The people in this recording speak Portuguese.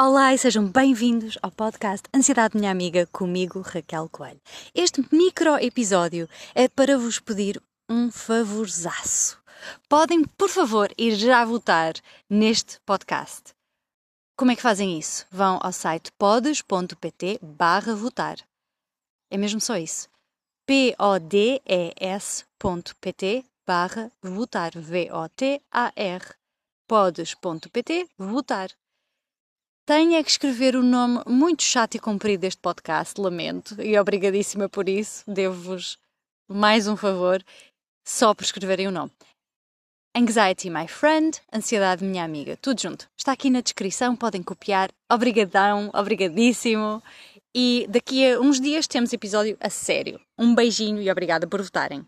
Olá e sejam bem-vindos ao podcast Ansiedade Minha Amiga comigo, Raquel Coelho. Este micro episódio é para vos pedir um favorzaço. Podem, por favor, ir já votar neste podcast. Como é que fazem isso? Vão ao site podes.pt barra votar. É mesmo só isso. P-O-D-E-S.pt barra votar. V-O-T-A-R. Podes.pt votar. Tenho que escrever o nome muito chato e comprido deste podcast, lamento, e obrigadíssima por isso. Devo-vos mais um favor, só por escreverem o nome. Anxiety, my friend, ansiedade, minha amiga, tudo junto. Está aqui na descrição, podem copiar. Obrigadão, obrigadíssimo. E daqui a uns dias temos episódio a sério. Um beijinho e obrigada por votarem.